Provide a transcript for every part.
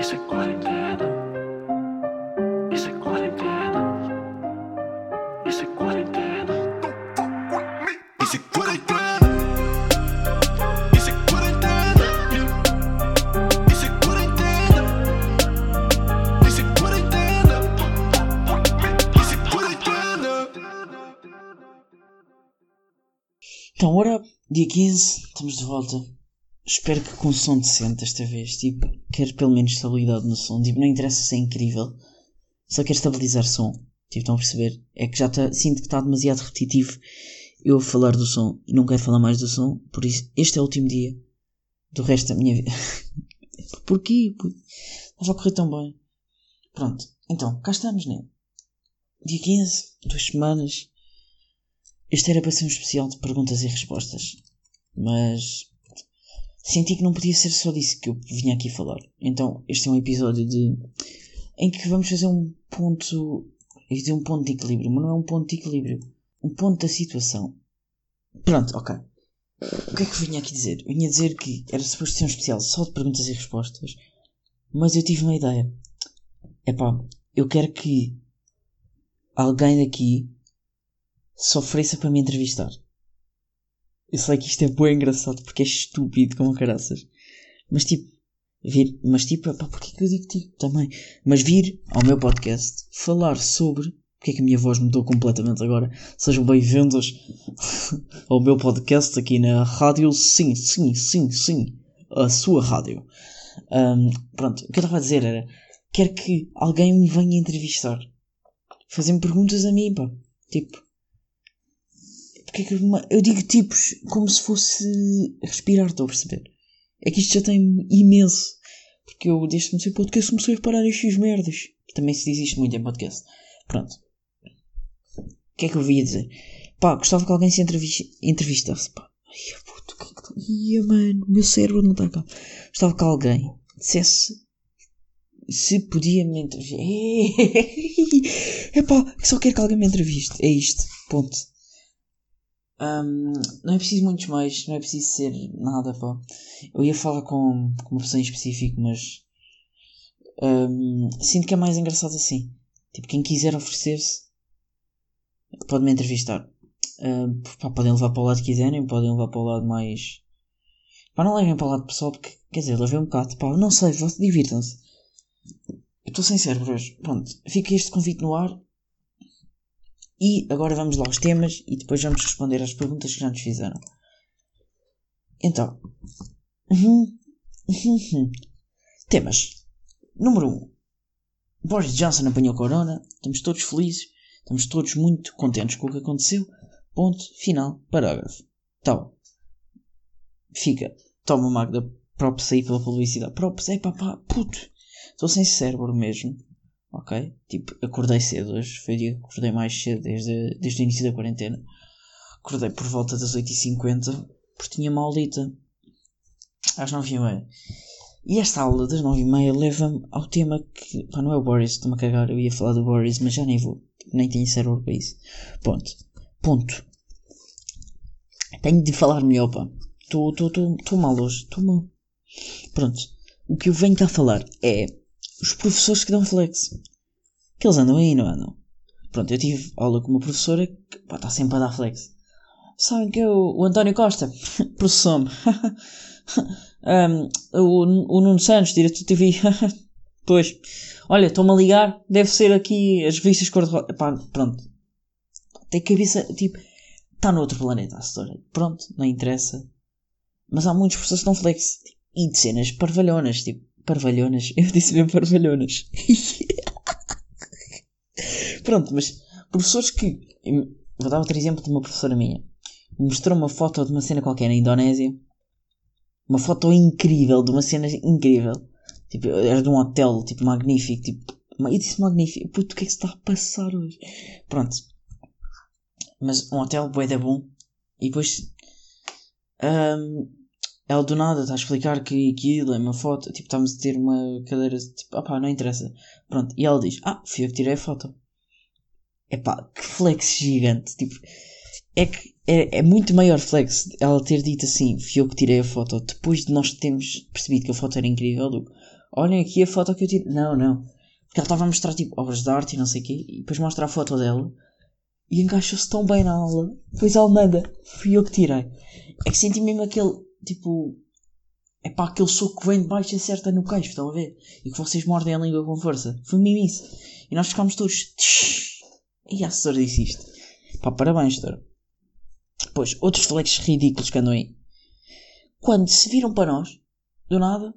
Isso é quarentena. Isso é quarentena. Isso é quarentena. Isso é quarentena. Isso é quarentena. Isso é quarentena. Isso é quarentena. Isso é quarentena. Então, ora, dia 15, estamos de volta. Espero que com som decente desta vez. Tipo, quero pelo menos estabilidade no som. Tipo, não interessa se é incrível. Só quero estabilizar som. Tipo, estão a perceber? É que já tá, sinto que está demasiado repetitivo eu a falar do som e não quero falar mais do som. Por isso, este é o último dia do resto da minha vida. Porquê? Por- Estava a correr tão bem. Pronto, então, cá estamos, né? Dia 15, duas semanas. Este era para ser um especial de perguntas e respostas. Mas senti que não podia ser só disso que eu vinha aqui falar. Então este é um episódio de em que vamos fazer um ponto. Ia dizer um ponto de equilíbrio, mas não é um ponto de equilíbrio. Um ponto da situação. Pronto, ok. O que é que eu vinha aqui dizer? Eu vinha dizer que era suposto ser um especial só de perguntas e respostas. Mas eu tive uma ideia. Epá, eu quero que alguém daqui se ofereça para me entrevistar. Eu sei que isto é bem engraçado porque é estúpido como caraças. Mas tipo, vir, mas tipo, pá, porquê que eu digo tipo também? Mas vir ao meu podcast falar sobre porque é que a minha voz mudou completamente agora. Sejam bem-vindos ao meu podcast aqui na rádio. Sim, sim, sim, sim. A sua rádio. Ahm, pronto, o que eu estava a dizer era: quero que alguém me venha entrevistar. Fazer-me perguntas a mim, pá. Tipo, porque é que eu, digo tipos como se fosse respirar, estou a perceber? É que isto já tem imenso. Porque eu, desde que comecei o podcast, comecei a reparar estas merdas. Também se diz isto muito em podcast. Pronto. O que é que eu via dizer? Pá, gostava que alguém se entrevis- entrevistasse. Pá. Ai, puto, que é que tu... Ia, mano, meu cérebro não está cá. Gostava que alguém dissesse se podia me entrevistar. É pá, só quero que alguém me entreviste. É isto. Ponto. Ahm, não é preciso muitos mais, não é preciso ser nada, pá. Eu ia falar com, com uma pessoa em específico, mas ahm, sinto que é mais engraçado assim. Tipo, quem quiser oferecer-se pode-me entrevistar. Ahm, pá, podem levar para o lado que quiserem, podem levar para o lado mais. Pá, não levem para o lado pessoal, porque, quer dizer, levei um bocado, pá, não sei, divirtam-se. Eu estou sem cérebro hoje. Pronto, fica este convite no ar. E agora vamos lá aos temas e depois vamos responder às perguntas que já nos fizeram. Então. Temas. Número 1. Um. Boris Johnson apanhou corona. Estamos todos felizes. Estamos todos muito contentes com o que aconteceu. Ponto. Final. Parágrafo. Então. Fica. Toma Magda. Props aí pela publicidade. Props. É pá, pá. Puto. Estou sem cérebro mesmo. Ok? Tipo, acordei cedo hoje. Foi o dia que acordei mais cedo desde, desde o início da quarentena. Acordei por volta das 8h50 porque tinha uma aulita às 9h30. E esta aula das 9h30 leva-me ao tema que. Pá, não é o Boris, estou-me a cagar. Eu ia falar do Boris, mas já nem vou. Nem tenho cérebro para isso. Ponto. Ponto. Tenho de falar melhor, pá. Estou mal hoje. Estou mal. Pronto. O que eu venho cá falar é os professores que dão flex. Que eles andam aí, não andam? Pronto, eu tive aula com uma professora que está sempre a dar flex. Sabem que é o, António Costa, professor-me. Um, o, o Nuno Santos, diretor de TV. pois, olha, estou-me a ligar, deve ser aqui as revistas cor-de-rosa. Pronto. Tem cabeça, tipo, está noutro planeta a senhora. Pronto, não interessa. Mas há muitos professores que dão flex. E de cenas parvalhonas, tipo, parvalhonas. Eu disse mesmo parvalhonas. Pronto, mas professores que. Vou dar outro exemplo de uma professora minha. Mostrou uma foto de uma cena qualquer na Indonésia. Uma foto incrível, de uma cena incrível. Tipo, era de um hotel, tipo, magnífico. Tipo, eu disse magnífico. Puto, o que é que se está a passar hoje? Pronto. Mas um hotel, bué da bom. E depois. ahm, ela do nada está a explicar que aquilo é uma foto. Tipo, estamos a ter uma cadeira. Tipo, opá, não interessa. Pronto. E ela diz: Ah, fui eu que tirei a foto. Epá, que flex gigante. Tipo, é que é, é muito maior flex ela ter dito assim, fui eu que tirei a foto, depois de nós termos percebido que a foto era incrível, do olhem aqui a foto que eu tirei. Não, não. Porque ela estava a mostrar tipo obras de arte e não sei o quê, e depois mostra a foto dela e encaixou-se tão bem na aula. Depois ela manda, fui eu que tirei. É que senti mesmo aquele, tipo, é pá, aquele soco que vem de baixo acerta no queixo, estão a ver? E que vocês mordem a língua com força. Foi mesmo isso. E nós ficámos todos, tsh, e a assessora disse isto. Pá, parabéns, doutora. Depois, outros flexos ridículos que andam aí. Quando se viram para nós, do nada,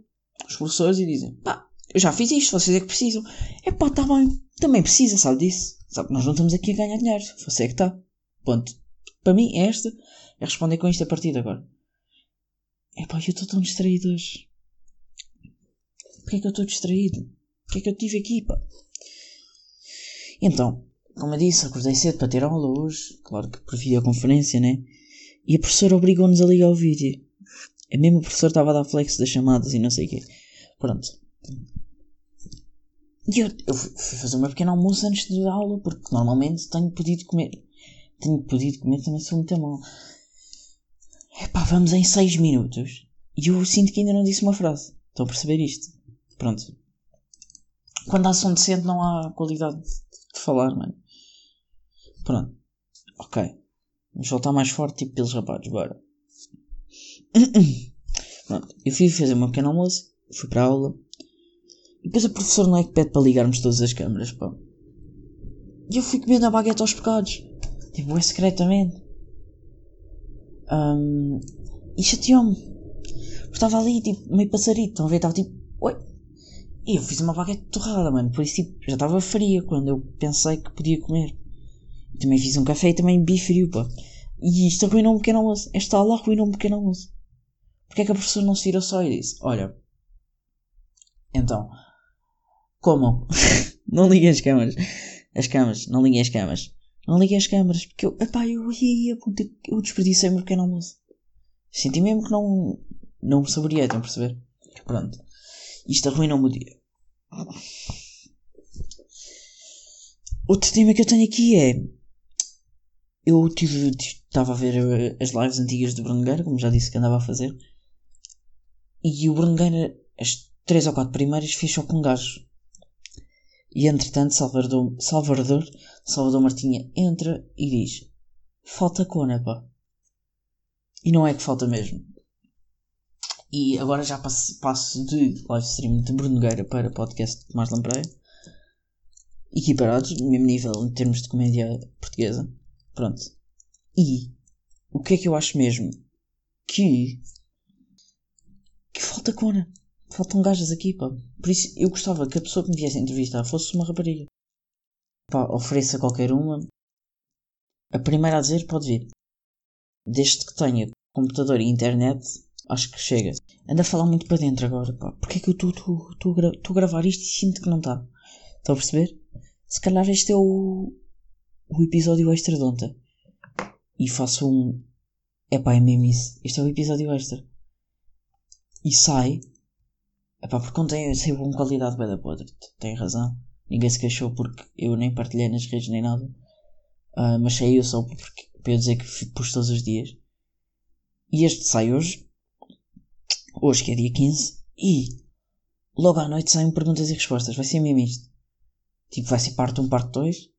os professores e dizem, pá, eu já fiz isto, vocês é que precisam. É pá, tá bem, também precisa, sabe disso? Sabe, nós não estamos aqui a ganhar dinheiro, você é que está. Ponto. Para mim, é esta, é responder com isto a partir de agora. É pá, eu estou tão distraído hoje. Porquê é que eu estou distraído? O que é que eu tive aqui, pá? Então, como eu disse, acordei cedo para ter aula hoje, claro que por videoconferência, né? E a professora obrigou-nos a ligar o vídeo. A mesma professora estava a dar flex das chamadas e não sei o quê. Pronto. E eu, eu fui fazer uma pequena almoço antes da aula, porque normalmente tenho podido comer. Tenho podido comer, também sou muito mal. Epá, vamos em 6 minutos. E eu sinto que ainda não disse uma frase. Estão a perceber isto? Pronto. Quando há som decente não há qualidade de falar, mano. Pronto. Ok. Vamos voltar mais forte, tipo pelos rapazes, bora. Pronto. Eu fui fazer uma pequena almoço, fui para a aula. E depois a professora não é que pede para ligarmos todas as câmaras, pá. E eu fui comendo a baguete aos pecados. Tipo, é secretamente. Um, e chateou-me. Porque estava ali, tipo, meio passarito. Estão a ver? Estava tipo, oi. E eu fiz uma baguete torrada, mano. Por isso, tipo, já estava fria quando eu pensei que podia comer. Também fiz um café e também bi frio, pá. E isto arruinou um pequeno almoço. Esta aula arruinou um pequeno almoço. Porquê é que a professora não se virou só e disse, olha, então, comam. não liguem as câmaras. As câmaras, não liguem as câmaras. Não liguem as câmaras, porque eu, epá, eu, ia, eu desperdicei meu pequeno almoço. Senti mesmo que não, não me saboreei, estão a perceber? Pronto. Isto arruinou-me o dia. Outro tema que eu tenho aqui é. Eu tive. Estava a ver eh, as lives antigas do Bruno Nogueira, como já disse que andava a fazer. E o Bruno Nogueira, as três ou quatro primeiras, fez só com um gajo. E entretanto, Salvador, Salvador, Salvador Martinha entra e diz: Falta cona, pá. E não é que falta mesmo. E agora já passo, passo de live stream de Bruno Nogueira para podcast de Tomás Lampreia. Equiparados, mesmo nível em termos de comédia portuguesa. Pronto. E o que é que eu acho mesmo? Que. que falta cona. Faltam gajas aqui, pá. Por isso eu gostava que a pessoa que me viesse entrevistar fosse uma rapariga. Pá, ofereça qualquer uma. A primeira a dizer pode vir. Desde que tenha computador e internet, acho que chega. Anda a falar muito para dentro agora, pá. Porquê é que eu estou a gravar isto e sinto que não está? Estão a perceber? Se calhar este é o, o episódio extra de ontem. E faço um. Epá, é mesmo isso. Este é o episódio extra. E sai. Epá, porque contém sempre uma qualidade bem da podre. Tem razão. Ninguém se queixou porque eu nem partilhei nas redes nem nada. Ah, mas saiu só porque, para eu dizer que pus todos os dias. E este sai hoje. Hoje que é dia 15. E logo à noite saem perguntas e respostas. Vai ser mesmo isto. Tipo, vai ser parte 1, parte 2.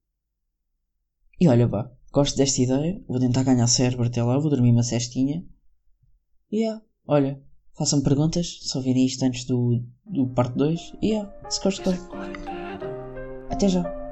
E olha, pá, gosto desta ideia. Vou tentar ganhar cérebro até lá. Vou dormir uma cestinha. E yeah, olha, Façam perguntas, se ouvirem isto antes do, do parte 2. E yeah, se gostou. Até já.